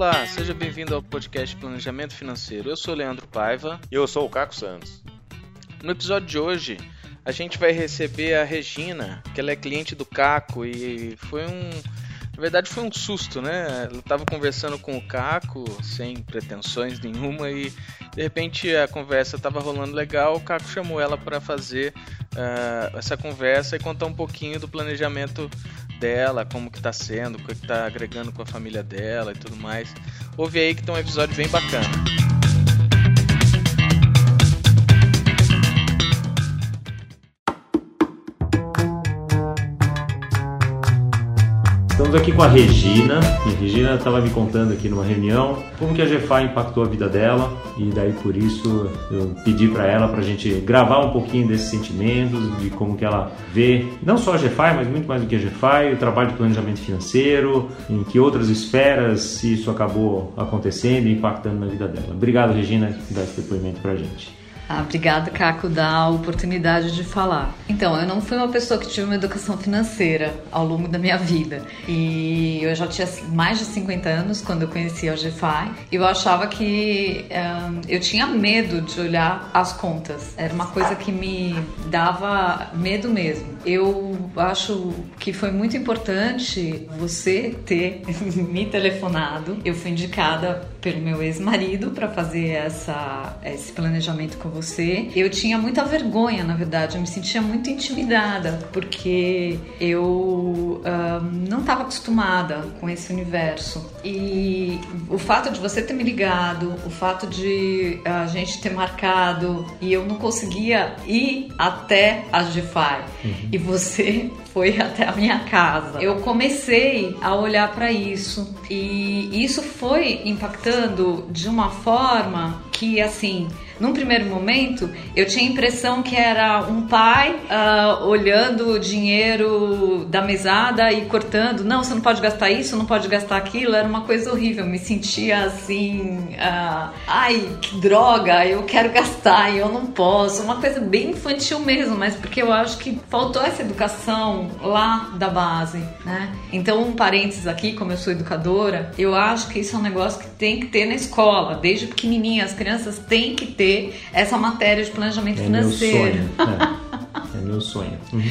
Olá, seja bem-vindo ao podcast Planejamento Financeiro. Eu sou Leandro Paiva. E eu sou o Caco Santos. No episódio de hoje, a gente vai receber a Regina, que ela é cliente do Caco e foi um. Na verdade, foi um susto, né? Eu tava conversando com o Caco, sem pretensões nenhuma, e de repente a conversa tava rolando legal. O Caco chamou ela para fazer uh, essa conversa e contar um pouquinho do planejamento dela, como que tá sendo, o que tá agregando com a família dela e tudo mais. Ouve aí que tem um episódio bem bacana. Estamos aqui com a Regina. A Regina estava me contando aqui numa reunião como que a GFA impactou a vida dela e daí por isso eu pedi para ela para a gente gravar um pouquinho desses sentimentos, de como que ela vê não só a GFI, mas muito mais do que a GFI, o trabalho de planejamento financeiro, em que outras esferas isso acabou acontecendo e impactando na vida dela. Obrigado, Regina, por dar esse depoimento para a gente. Ah, Caco, da oportunidade de falar. Então, eu não fui uma pessoa que tive uma educação financeira ao longo da minha vida. E eu já tinha mais de 50 anos quando eu conheci a GFI. E eu achava que um, eu tinha medo de olhar as contas. Era uma coisa que me dava medo mesmo. Eu acho que foi muito importante você ter me telefonado. Eu fui indicada pelo meu ex-marido para fazer essa, esse planejamento com você você. Eu tinha muita vergonha, na verdade, eu me sentia muito intimidada, porque eu uh, não estava acostumada com esse universo. E o fato de você ter me ligado, o fato de a gente ter marcado e eu não conseguia ir até a GFI uhum. e você foi até a minha casa. Eu comecei a olhar para isso e isso foi impactando de uma forma que assim num primeiro momento, eu tinha a impressão que era um pai uh, olhando o dinheiro da mesada e cortando. Não, você não pode gastar isso, não pode gastar aquilo. Era uma coisa horrível. Eu me sentia assim, uh, ai, que droga, eu quero gastar e eu não posso. Uma coisa bem infantil mesmo, mas porque eu acho que faltou essa educação lá da base, né? Então, um parênteses aqui, como eu sou educadora, eu acho que isso é um negócio que tem que ter na escola, desde pequenininha. As crianças têm que ter ter essa matéria de planejamento é financeiro. Meu sonho. É, é meu sonho. Uhum.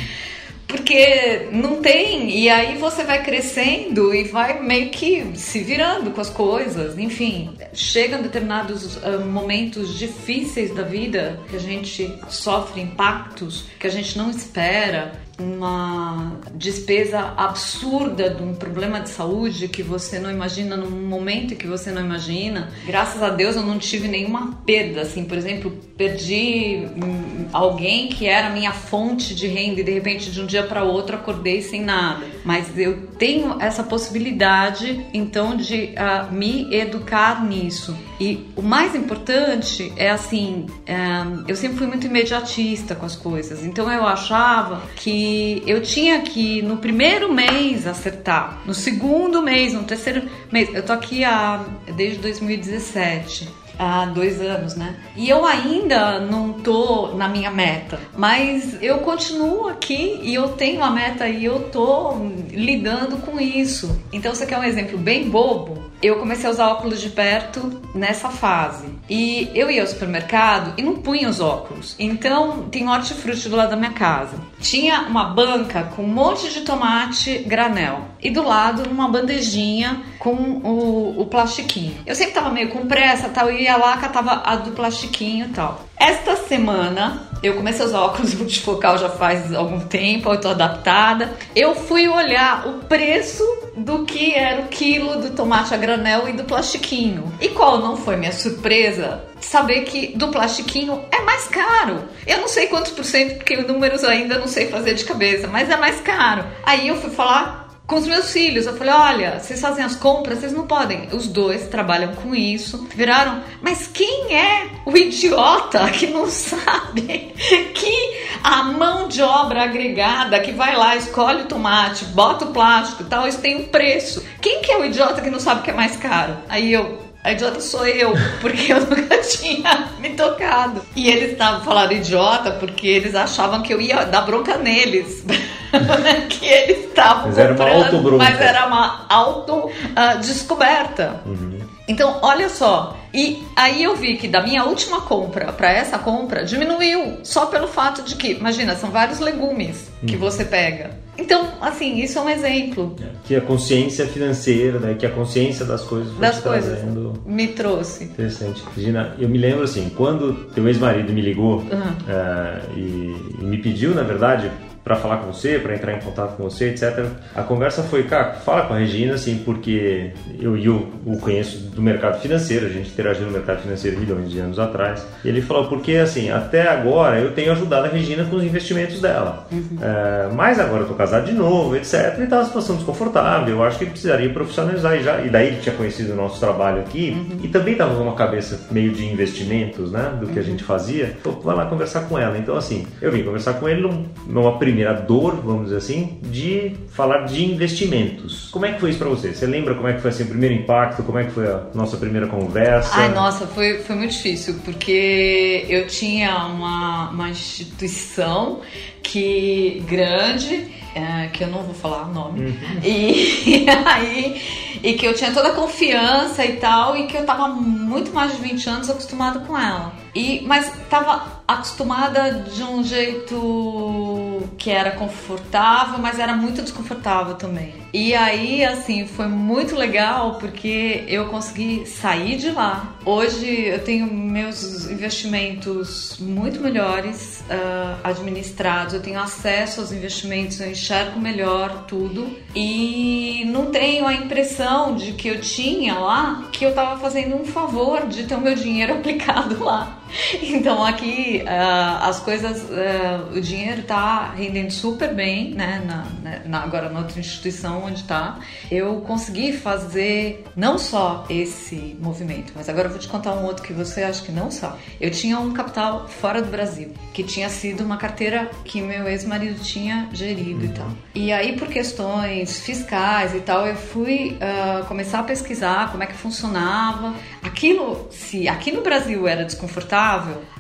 Porque não tem, e aí você vai crescendo e vai meio que se virando com as coisas. Enfim, chegam determinados uh, momentos difíceis da vida que a gente sofre impactos que a gente não espera uma despesa absurda de um problema de saúde que você não imagina num momento que você não imagina. Graças a Deus eu não tive nenhuma perda, assim, por exemplo, perdi hum, alguém que era minha fonte de renda e de repente de um dia para outro acordei sem nada. Mas eu tenho essa possibilidade então de uh, me educar nisso. E o mais importante é assim, um, eu sempre fui muito imediatista com as coisas, então eu achava que eu tinha que no primeiro mês acertar, no segundo mês, no terceiro mês. Eu tô aqui há, desde 2017 há dois anos, né? E eu ainda não tô na minha meta, mas eu continuo aqui e eu tenho a meta e eu tô lidando com isso. Então, você quer um exemplo bem bobo? eu comecei a usar óculos de perto nessa fase. E eu ia ao supermercado e não punha os óculos. Então, tem hortifruti do lado da minha casa. Tinha uma banca com um monte de tomate granel. E do lado, uma bandejinha com o, o plastiquinho. Eu sempre tava meio com pressa tal, e ia lá, catava a do plastiquinho e tal. Esta semana, eu comecei a usar óculos multifocal já faz algum tempo, eu tô adaptada. Eu fui olhar o preço do que era o quilo do tomate a granel e do plastiquinho. E qual não foi minha surpresa? Saber que do plastiquinho é mais caro. Eu não sei quantos por cento, porque números ainda não sei fazer de cabeça, mas é mais caro. Aí eu fui falar com os meus filhos. Eu falei: olha, vocês fazem as compras, vocês não podem. Os dois trabalham com isso. Viraram, mas quem é o idiota que não sabe que a mão de obra agregada que vai lá, escolhe o tomate, bota o plástico e tal, isso tem um preço? Quem que é o idiota que não sabe que é mais caro? Aí eu, a idiota sou eu, porque eu nunca tinha me tocado. E eles estavam falando idiota porque eles achavam que eu ia dar bronca neles. que eles estavam Mas era uma auto-bronca. Mas era uma auto-descoberta. Uh, uhum. Então, olha só. E aí eu vi que da minha última compra para essa compra diminuiu só pelo fato de que, imagina, são vários legumes que uhum. você pega. Então, assim, isso é um exemplo. É, que a consciência financeira, né, que a consciência das coisas foi das coisas trazendo... me trouxe. Interessante. Regina, eu me lembro assim, quando teu ex-marido me ligou uhum. uh, e, e me pediu, na verdade, para falar com você, para entrar em contato com você, etc. A conversa foi, cara, fala com a Regina, assim, porque eu, eu o conheço do mercado financeiro, a gente interagiu no mercado financeiro milhões de anos atrás. E ele falou, porque assim, até agora eu tenho ajudado a Regina com os investimentos dela. Uhum. É, mas agora eu tô casado de novo, etc. E tá uma situação desconfortável, eu acho que precisaria profissionalizar. E, já, e daí ele tinha conhecido o nosso trabalho aqui uhum. e também tava numa cabeça meio de investimentos, né, do que uhum. a gente fazia. Então, vai lá conversar com ela. Então, assim, eu vim conversar com ele numa primeira primeira dor, vamos dizer assim, de falar de investimentos. Como é que foi isso para você? Você lembra como é que foi assim, o primeiro impacto? Como é que foi a nossa primeira conversa? Ai, nossa, foi, foi muito difícil, porque eu tinha uma, uma instituição que grande, é, que eu não vou falar o nome, uhum. e, e aí e que eu tinha toda a confiança e tal, e que eu tava muito mais de 20 anos acostumada com ela. E, mas tava acostumada de um jeito que era confortável, mas era muito desconfortável também. E aí, assim, foi muito legal porque eu consegui sair de lá. Hoje eu tenho meus investimentos muito melhores uh, administrados, eu tenho acesso aos investimentos, eu enxergo melhor tudo e não tenho a impressão de que eu tinha lá que eu estava fazendo um favor de ter o meu dinheiro aplicado lá. Então aqui uh, as coisas, uh, o dinheiro está rendendo super bem, né? Na, na, agora na outra instituição onde está, eu consegui fazer não só esse movimento, mas agora eu vou te contar um outro que você acha que não sabe. Eu tinha um capital fora do Brasil, que tinha sido uma carteira que meu ex-marido tinha gerido e tal. E aí por questões fiscais e tal, eu fui uh, começar a pesquisar como é que funcionava. Aquilo, se aqui no Brasil era desconfortável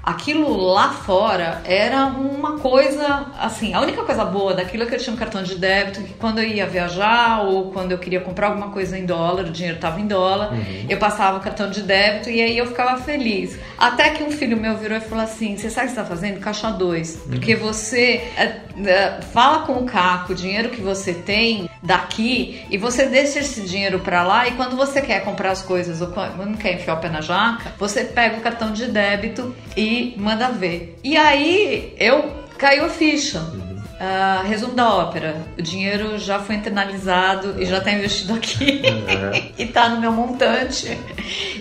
aquilo lá fora era uma coisa, assim, a única coisa boa daquilo é que eu tinha um cartão de débito, que quando eu ia viajar ou quando eu queria comprar alguma coisa em dólar, o dinheiro estava em dólar, uhum. eu passava o cartão de débito e aí eu ficava feliz. Até que um filho meu virou e falou assim: Você sabe o que você está fazendo? Caixa 2. Uhum. Porque você é, é, fala com o Caco o dinheiro que você tem daqui e você deixa esse dinheiro para lá e quando você quer comprar as coisas ou quando quer enfiar o pé na jaca, você pega o cartão de débito e manda ver. E aí eu caiu a ficha. Uh, resumo da ópera: o dinheiro já foi internalizado e já está investido aqui uhum. e está no meu montante.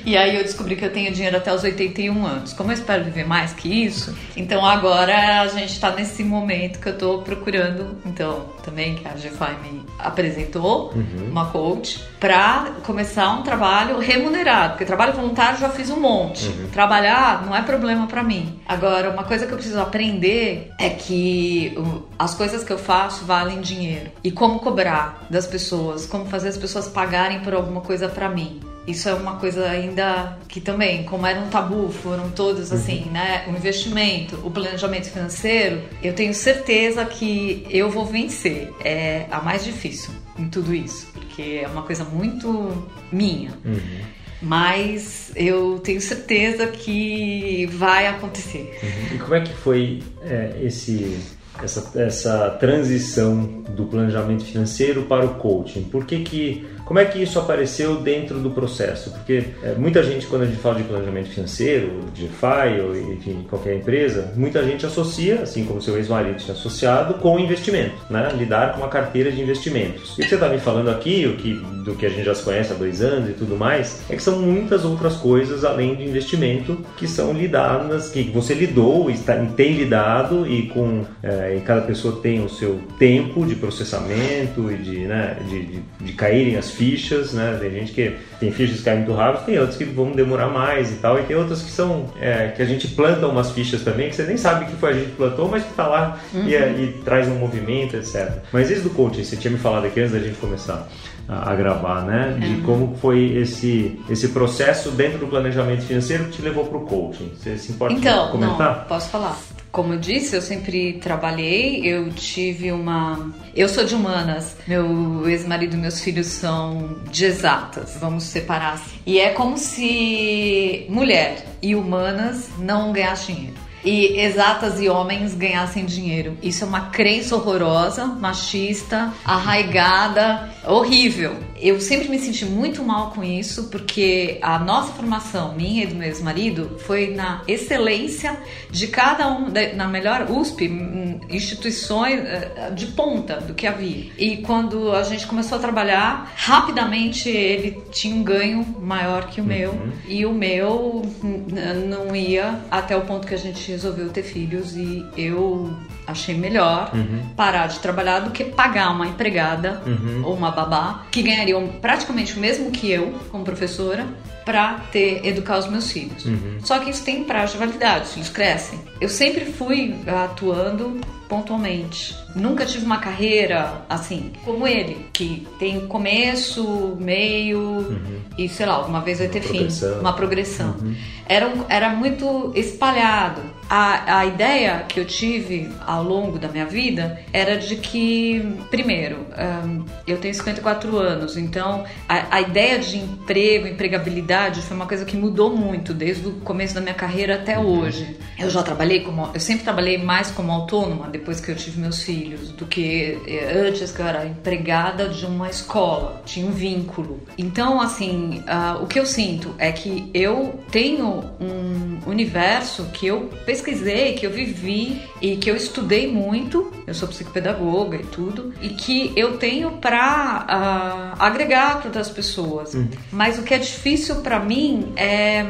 E aí eu descobri que eu tenho dinheiro até os 81 anos. Como eu espero viver mais que isso, então agora a gente está nesse momento que eu estou procurando. Então, também que a GFI me apresentou, uhum. uma coach, para começar um trabalho remunerado. Porque trabalho voluntário já fiz um monte. Uhum. Trabalhar não é problema para mim. Agora, uma coisa que eu preciso aprender é que as coisas que eu faço valem dinheiro. E como cobrar das pessoas, como fazer as pessoas pagarem por alguma coisa para mim. Isso é uma coisa ainda que também, como era um tabu, foram todos assim, uhum. né? O investimento, o planejamento financeiro, eu tenho certeza que eu vou vencer. É a mais difícil em tudo isso, porque é uma coisa muito minha. Uhum. Mas eu tenho certeza que vai acontecer. Uhum. E como é que foi é, esse essa, essa transição do planejamento financeiro para o coaching? Por que que como é que isso apareceu dentro do processo? Porque é, muita gente, quando a gente fala de planejamento financeiro, de FI, ou enfim, qualquer empresa, muita gente associa, assim como seu ex-marido tinha associado, com investimento, né? Lidar com uma carteira de investimentos. E o que você está me falando aqui, o que, do que a gente já se conhece há dois anos e tudo mais, é que são muitas outras coisas além de investimento que são lidadas, que você lidou e, tem lidado e com é, e cada pessoa tem o seu tempo de processamento e de, né, de, de, de caírem as fichas, né? Tem gente que tem fichas que caem muito rápido, tem outras que vão demorar mais e tal, e tem outras que são é, que a gente planta umas fichas também que você nem sabe que foi a gente que plantou, mas que está lá uhum. e, é, e, traz um movimento, etc. Mas esse do coaching, você tinha me falado aqui antes da gente começar a, a gravar, né? De uhum. como foi esse esse processo dentro do planejamento financeiro que te levou para o coaching. Você se importa então, comentar? Não, posso falar. Como eu disse, eu sempre trabalhei, eu tive uma. Eu sou de humanas, meu ex-marido e meus filhos são de exatas, vamos separar assim. E é como se mulher e humanas não ganhassem dinheiro e exatas e homens ganhassem dinheiro. Isso é uma crença horrorosa, machista, arraigada, horrível. Eu sempre me senti muito mal com isso, porque a nossa formação, minha e do meu ex-marido, foi na excelência de cada um, na melhor USP, hum, instituições eh, de ponta do que havia. E quando a gente começou a trabalhar, rapidamente ele tinha um ganho maior que o meu, uhum. e o meu não ia até o ponto que a gente resolveu ter filhos e eu achei melhor uhum. parar de trabalhar do que pagar uma empregada uhum. ou uma babá que praticamente o mesmo que eu como professora para ter educar os meus filhos. Uhum. Só que isso tem prazo de validade, os filhos crescem. Eu sempre fui atuando pontualmente. Nunca tive uma carreira assim, como ele, que tem começo, meio uhum. e sei lá, uma vez vai ter fim, uma progressão. Uhum. Era, era muito espalhado. A, a ideia que eu tive ao longo da minha vida era de que, primeiro, eu tenho 54 anos, então a, a ideia de emprego, empregabilidade foi uma coisa que mudou muito desde o começo da minha carreira até uhum. hoje. Eu já trabalhei como, eu sempre trabalhei mais como autônoma depois que eu tive meus filhos do que eh, antes que eu era empregada de uma escola, tinha um vínculo. Então, assim, uh, o que eu sinto é que eu tenho um universo que eu pesquisei, que eu vivi e que eu estudei muito. Eu sou psicopedagoga e tudo, e que eu tenho para uh, ah, agregar para outras pessoas. Uhum. Mas o que é difícil para mim é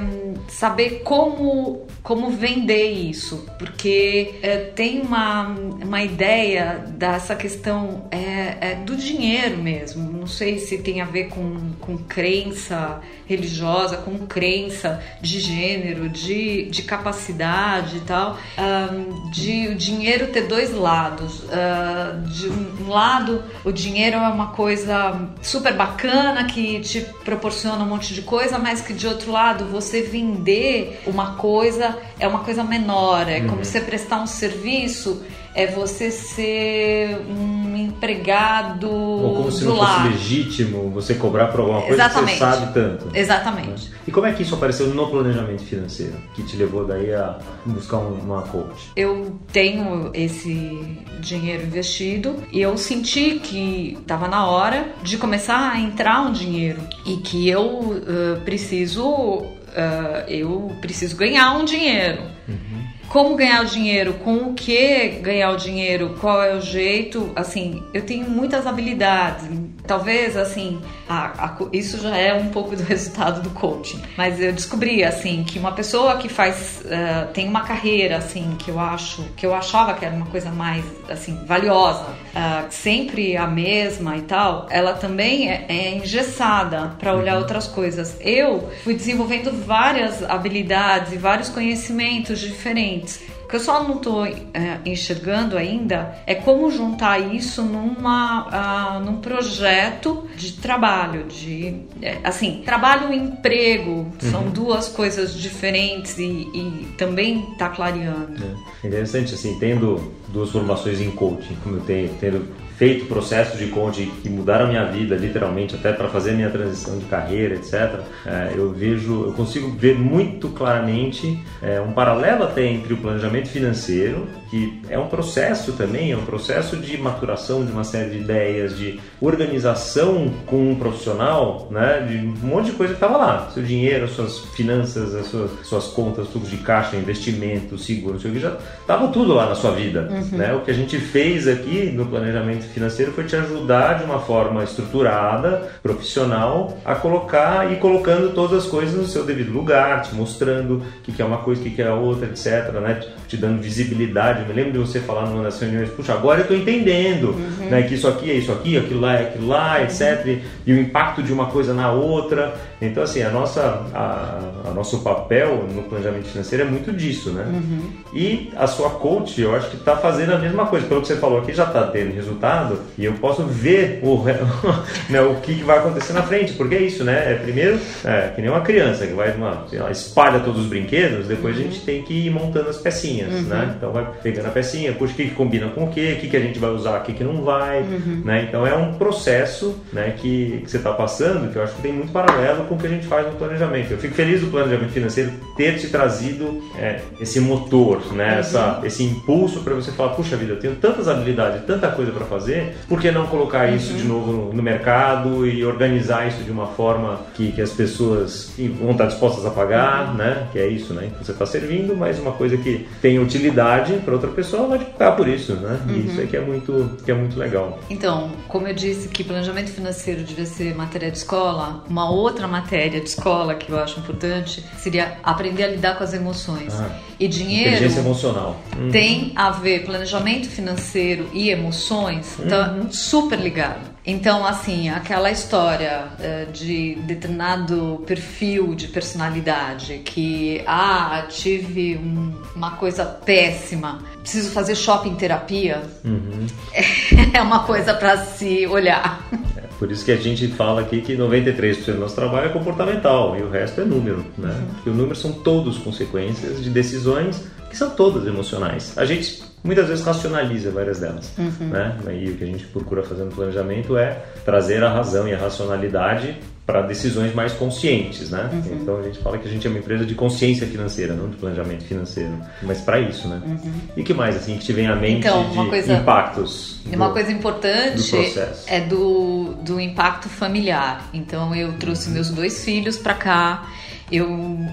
saber como como vender isso, porque é, tem uma, uma ideia dessa questão é, é, do dinheiro mesmo. Não sei se tem a ver com, com crença religiosa, com crença de gênero, de, de capacidade e tal, um, de o dinheiro ter dois lados. Uh, de um lado, o dinheiro é uma coisa super bacana que te proporciona um monte de coisa, mas que de outro lado você vender uma coisa é uma coisa menor, é uhum. como você prestar um serviço, é você ser um empregado Ou como se não fosse legítimo você cobrar por alguma coisa Exatamente. que você sabe tanto. Exatamente. E como é que isso apareceu no planejamento financeiro, que te levou daí a buscar uma coach? Eu tenho esse dinheiro investido e eu senti que estava na hora de começar a entrar um dinheiro e que eu uh, preciso uh, eu preciso ganhar um dinheiro. Uhum. Como ganhar o dinheiro? Com o que ganhar o dinheiro? Qual é o jeito? Assim, eu tenho muitas habilidades. Talvez, assim, a, a, isso já é um pouco do resultado do coaching. Mas eu descobri, assim, que uma pessoa que faz, uh, tem uma carreira, assim, que eu acho, que eu achava que era uma coisa mais, assim, valiosa, uh, sempre a mesma e tal, ela também é, é engessada para olhar uhum. outras coisas. Eu fui desenvolvendo várias habilidades e vários conhecimentos diferentes. O que eu só não estou é, enxergando ainda é como juntar isso numa, uh, num projeto de trabalho, de é, assim, trabalho e emprego uhum. são duas coisas diferentes e, e também está clareando. É. Interessante assim, tendo duas formações em coaching, como eu tenho, tendo feito processos de coaching que mudaram minha vida, literalmente, até para fazer minha transição de carreira, etc. É, eu vejo, eu consigo ver muito claramente é, um paralelo até entre o planejamento financeiro, que é um processo também, é um processo de maturação de uma série de ideias, de organização com um profissional, né, de um monte de coisa que estava lá, seu dinheiro, as suas finanças, as suas, suas contas, fluxo de caixa, investimento, seguro, não sei o que, já estava tudo lá na sua vida, uhum. né? O que a gente fez aqui no planejamento financeiro foi te ajudar de uma forma estruturada, profissional, a colocar e colocando todas as coisas no seu devido lugar, te mostrando o que é uma coisa, o que é a outra, etc. Né? Te dando visibilidade. Eu me lembro de você falar numa das reuniões, puxa, agora eu estou entendendo uhum. né, que isso aqui é isso aqui, aquilo lá é aquilo lá, etc. E o impacto de uma coisa na outra. Então, assim, a nossa, a, a nosso papel no planejamento financeiro é muito disso, né? Uhum. E a sua coach, eu acho que está fazendo a mesma coisa. Pelo que você falou aqui, já está tendo resultado e eu posso ver o, né, o que, vai acontecer na frente, porque é isso, né? É, primeiro, é, que nem uma criança que vai, uma, lá, espalha todos os brinquedos, depois uhum. a gente tem que ir montando as pecinhas, uhum. né? Então vai pegando a pecinha, puxa, o que, que combina com o que, o que, que a gente vai usar, o que, que não vai, uhum. né? Então é um processo né, que, que você está passando que eu acho que tem muito paralelo com o que a gente faz no planejamento. Eu fico feliz do planejamento financeiro ter te trazido é, esse motor, né? Uhum. Essa, esse impulso para você falar, puxa vida, eu tenho tantas habilidades, tanta coisa para fazer, por que não colocar isso de novo no, no, mercado e organizar isso de uma forma que, que as pessoas vão estar dispostas a pagar, né? Que é isso, né? Você está servindo, mas uma coisa que tem utilidade para outra pessoa vai pagar por isso, né? E isso é que é muito, que é muito legal. Então, como eu disse que planejamento financeiro devia ser matéria de escola, uma outra matéria de escola que eu acho importante seria aprender a lidar com as emoções. Ah, e dinheiro. Inteligência emocional. Uhum. Tem a ver planejamento financeiro e emoções, tá uhum. super ligado. Então, assim, aquela história uh, de determinado perfil de personalidade que, ah, tive um, uma coisa péssima, preciso fazer shopping terapia, uhum. é uma coisa para se olhar. Por isso que a gente fala aqui que 93% do nosso trabalho é comportamental e o resto é número, né? Uhum. Porque os números são todos consequências de decisões que são todas emocionais. A gente muitas vezes racionaliza várias delas. Uhum. Né? E o que a gente procura fazer no planejamento é trazer a razão e a racionalidade para decisões mais conscientes, né? Uhum. Então a gente fala que a gente é uma empresa de consciência financeira, não de planejamento financeiro, mas para isso, né? Uhum. E que mais assim que te vem à mente então, de coisa, impactos? Uma coisa importante do é do, do impacto familiar. Então eu trouxe uhum. meus dois filhos para cá eu uh,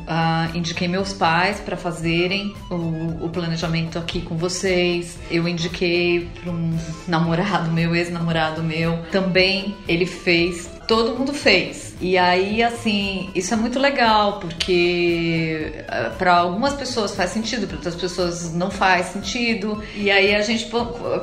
indiquei meus pais para fazerem o, o, planejamento aqui com vocês. Eu indiquei para um namorado meu, ex-namorado meu, também ele fez todo mundo fez. E aí, assim, isso é muito legal, porque eh, para algumas pessoas faz sentido, para outras pessoas não faz sentido. E aí a gente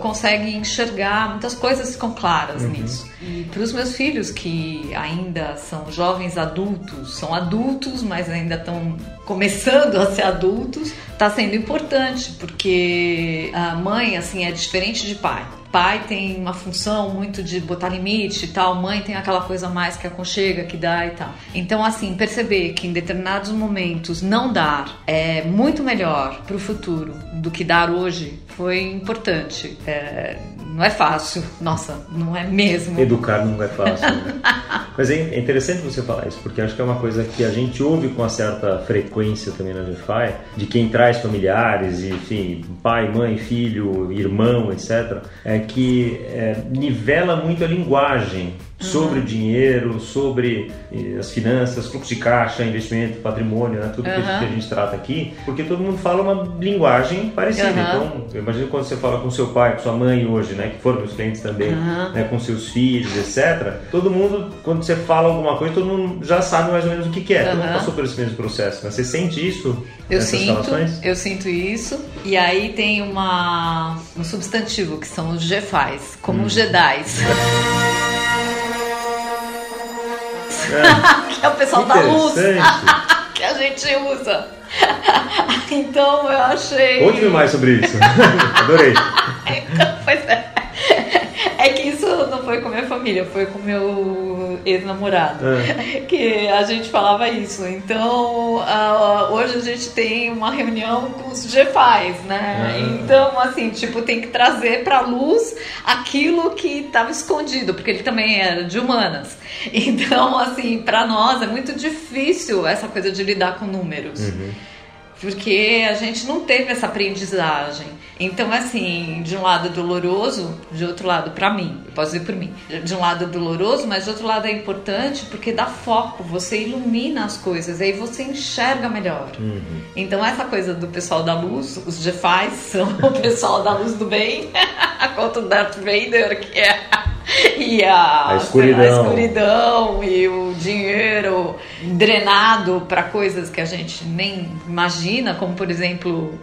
consegue enxergar muitas coisas ficam claras uhum. nisso. E para os meus filhos, que ainda são jovens adultos, são adultos, mas ainda estão começando a ser adultos, está sendo importante, porque a mãe, assim, é diferente de pai pai tem uma função muito de botar limite e tal, mãe tem aquela coisa mais que aconchega, que dá e tal. Então, assim, perceber que em determinados momentos não dar é muito melhor para o futuro do que dar hoje foi importante. É, não é fácil, nossa, não é mesmo. Educar não é fácil. Né? Mas é interessante você falar isso, porque acho que é uma coisa que a gente ouve com uma certa frequência também na GFI, de quem traz familiares, enfim, pai, mãe, filho, irmão, etc., é que é, nivela muito a linguagem sobre uhum. o dinheiro, sobre eh, as finanças, fluxo de caixa, investimento, patrimônio, né? tudo uhum. que a gente trata aqui, porque todo mundo fala uma linguagem parecida. Uhum. Então, eu imagino quando você fala com seu pai, com sua mãe hoje, né, que foram meus clientes também, né, com seus filhos, etc. Todo mundo, quando você fala alguma coisa, todo mundo já sabe mais ou menos o que, que é. Todo mundo passou por esse mesmo processo. Mas você sente isso? Eu sinto, relações? eu sinto isso. E aí tem uma um substantivo que são os Jefais, como hum. os Jedis. É. que é o pessoal da luz que a gente usa. então eu achei. Conte-me mais sobre isso. Adorei. então, pois é. É que isso não foi com minha família, foi com meu ex-namorado. É. Que a gente falava isso. Então, uh, hoje a gente tem uma reunião com os GFAs, né? É. Então, assim, tipo, tem que trazer pra luz aquilo que estava escondido, porque ele também era de humanas. Então, assim, para nós é muito difícil essa coisa de lidar com números. Uhum porque a gente não teve essa aprendizagem. Então, assim, de um lado é doloroso, de outro lado, para mim, eu posso dizer por mim, de um lado é doloroso, mas de outro lado é importante porque dá foco, você ilumina as coisas, aí você enxerga melhor. Uhum. Então, essa coisa do pessoal da luz, os Jefais são o pessoal da luz do bem, conta o Darth Vader, que é e a, a, escuridão. a, escuridão. e o dinheiro drenado para coisas que a gente nem imagina, como por exemplo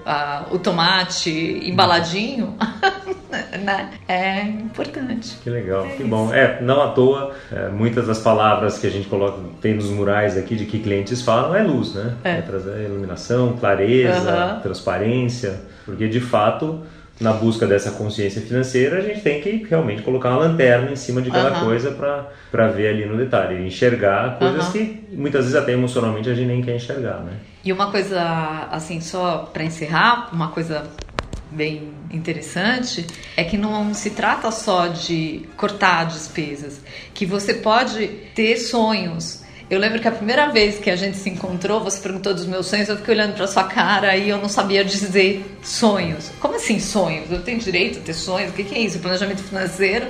o tomate embaladinho. né? É importante. Que legal, é que isso. bom. É, não à toa, é, muitas das palavras que a gente coloca, tem nos murais aqui de que clientes falam é luz, né? É, é trazer iluminação, clareza, uhum. transparência, porque de fato na busca dessa consciência financeira, a gente tem que realmente colocar uma lanterna em cima de cada uhum. coisa para ver ali no detalhe, enxergar coisas uhum. que muitas vezes até emocionalmente a gente nem quer enxergar, né? E uma coisa, assim, só para encerrar, uma coisa bem interessante é que não se trata só de cortar despesas, que você pode ter sonhos eu lembro que a primeira vez que a gente se encontrou, você perguntou dos meus sonhos, eu fiquei olhando para sua cara e eu não sabia dizer sonhos. Como assim sonhos? Eu tenho direito a ter sonhos? O que, é isso? Planejamento financeiro.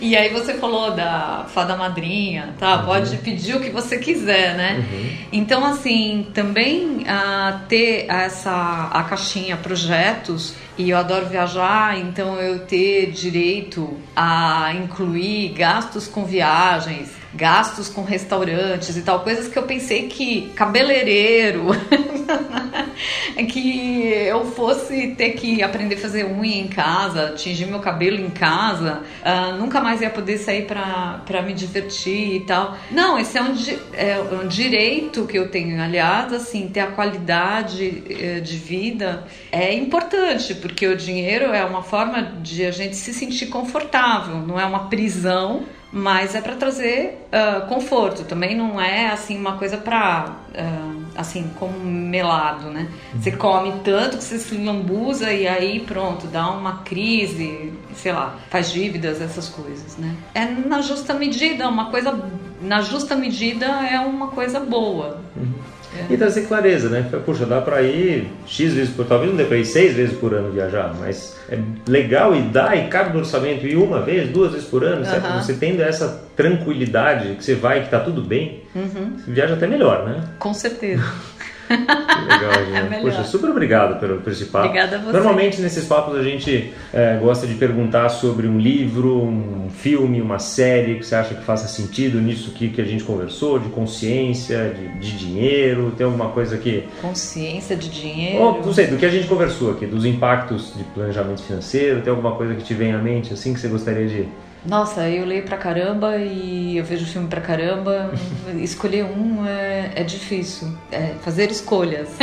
E aí você falou da fada madrinha, tá? Uhum. Pode pedir o que você quiser, né? Uhum. Então, assim, também uh, ter essa a caixinha projetos e eu adoro viajar, então eu ter direito a incluir gastos com viagens, gastos com restaurantes e tal, coisas que eu pensei que cabeleireiro, que eu fosse ter que aprender a fazer unha em casa, tingir meu cabelo em casa, uh, nunca mais ia poder sair para me divertir e tal. Não, esse é um, é um direito que eu tenho. Aliás, assim, ter a qualidade eh, de vida é importante, porque o dinheiro é uma forma de a gente se sentir confortável, não é uma prisão mas é para trazer uh, conforto. Também não é assim uma coisa para uh, assim como melado, né? Você come tanto que você se lambuza e aí pronto dá uma crise, sei lá, faz dívidas essas coisas, né? É na justa medida, uma coisa na justa medida é uma coisa boa. Uhum. É. E trazer clareza, né? Puxa, dá para ir X vezes por talvez não dê para ir seis vezes por ano viajar, mas é legal e dá e cabe no orçamento ir uma vez, duas vezes por ano, certo? Você tendo essa tranquilidade que você vai que tá tudo bem, uhum. você viaja até melhor, né? Com certeza. legal. É Poxa, super obrigado por, por esse papo. Obrigada a você. Normalmente nesses papos a gente é, gosta de perguntar sobre um livro, um filme, uma série que você acha que faça sentido nisso que, que a gente conversou, de consciência, de, de dinheiro, tem alguma coisa que... Consciência de dinheiro? Ou, não sei, do que a gente conversou aqui, dos impactos de planejamento financeiro, tem alguma coisa que te vem à mente assim que você gostaria de nossa, eu leio pra caramba e eu vejo filme pra caramba. Escolher um é, é difícil. É fazer escolhas.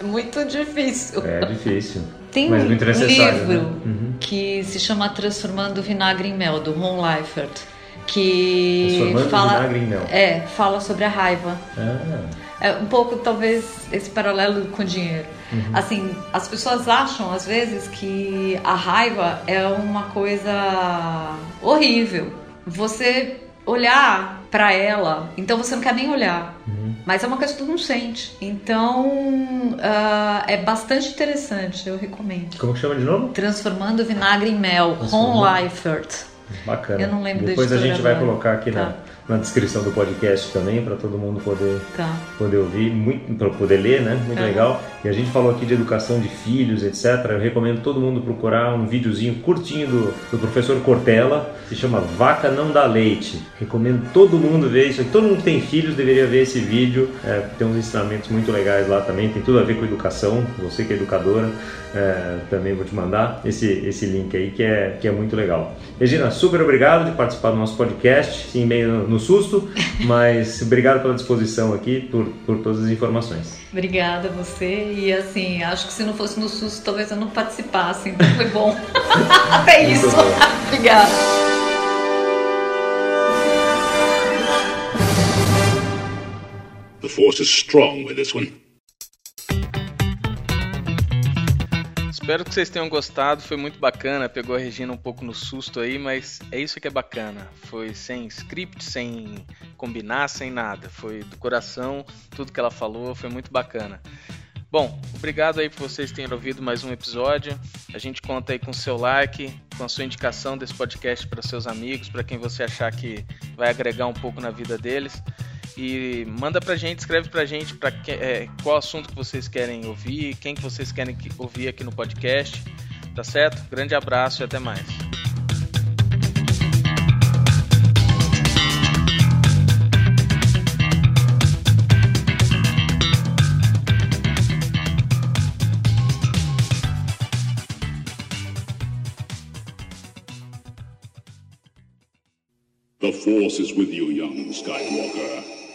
é muito difícil. É difícil. Tem um livro né? uhum. que se chama Transformando Vinagre em Mel, do Ron Leifert. Que fala. É, fala sobre a raiva. Ah. É um pouco, talvez, esse paralelo com o dinheiro. Uhum. Assim, as pessoas acham às vezes que a raiva é uma coisa horrível. Você olhar para ela, então você não quer nem olhar. Uhum. Mas é uma coisa que tu não sente. Então uh, é bastante interessante, eu recomendo. Como que chama de novo? Transformando Vinagre em Mel, Ron Leifert. Bacana. Eu não lembro Depois a gente vai colocar aqui tá. na na descrição do podcast também, para todo mundo poder, tá. poder ouvir, para poder ler, né? Muito é. legal. E a gente falou aqui de educação de filhos, etc. Eu recomendo todo mundo procurar um videozinho curtinho do, do professor Cortella, que chama Vaca Não Dá Leite. Recomendo todo mundo ver isso. Todo mundo que tem filhos deveria ver esse vídeo. É, tem uns ensinamentos muito legais lá também. Tem tudo a ver com educação. Você que é educadora, é, também vou te mandar esse, esse link aí que é, que é muito legal. Regina, super obrigado de participar do nosso podcast, sim, meio no, no susto, mas obrigado pela disposição aqui, por, por todas as informações. Obrigada a você. E assim, acho que se não fosse no susto, talvez eu não participasse. Então foi bom. Até isso. Obrigada. The force is strong with this one. Espero que vocês tenham gostado, foi muito bacana, pegou a Regina um pouco no susto aí, mas é isso que é bacana. Foi sem script, sem combinar, sem nada. Foi do coração, tudo que ela falou, foi muito bacana. Bom, obrigado aí por vocês terem ouvido mais um episódio. A gente conta aí com seu like, com a sua indicação desse podcast para seus amigos, para quem você achar que vai agregar um pouco na vida deles e manda pra gente, escreve pra gente pra que, é, qual assunto que vocês querem ouvir, quem que vocês querem que, ouvir aqui no podcast, tá certo? Grande abraço e até mais. The Force is with you, young Skywalker.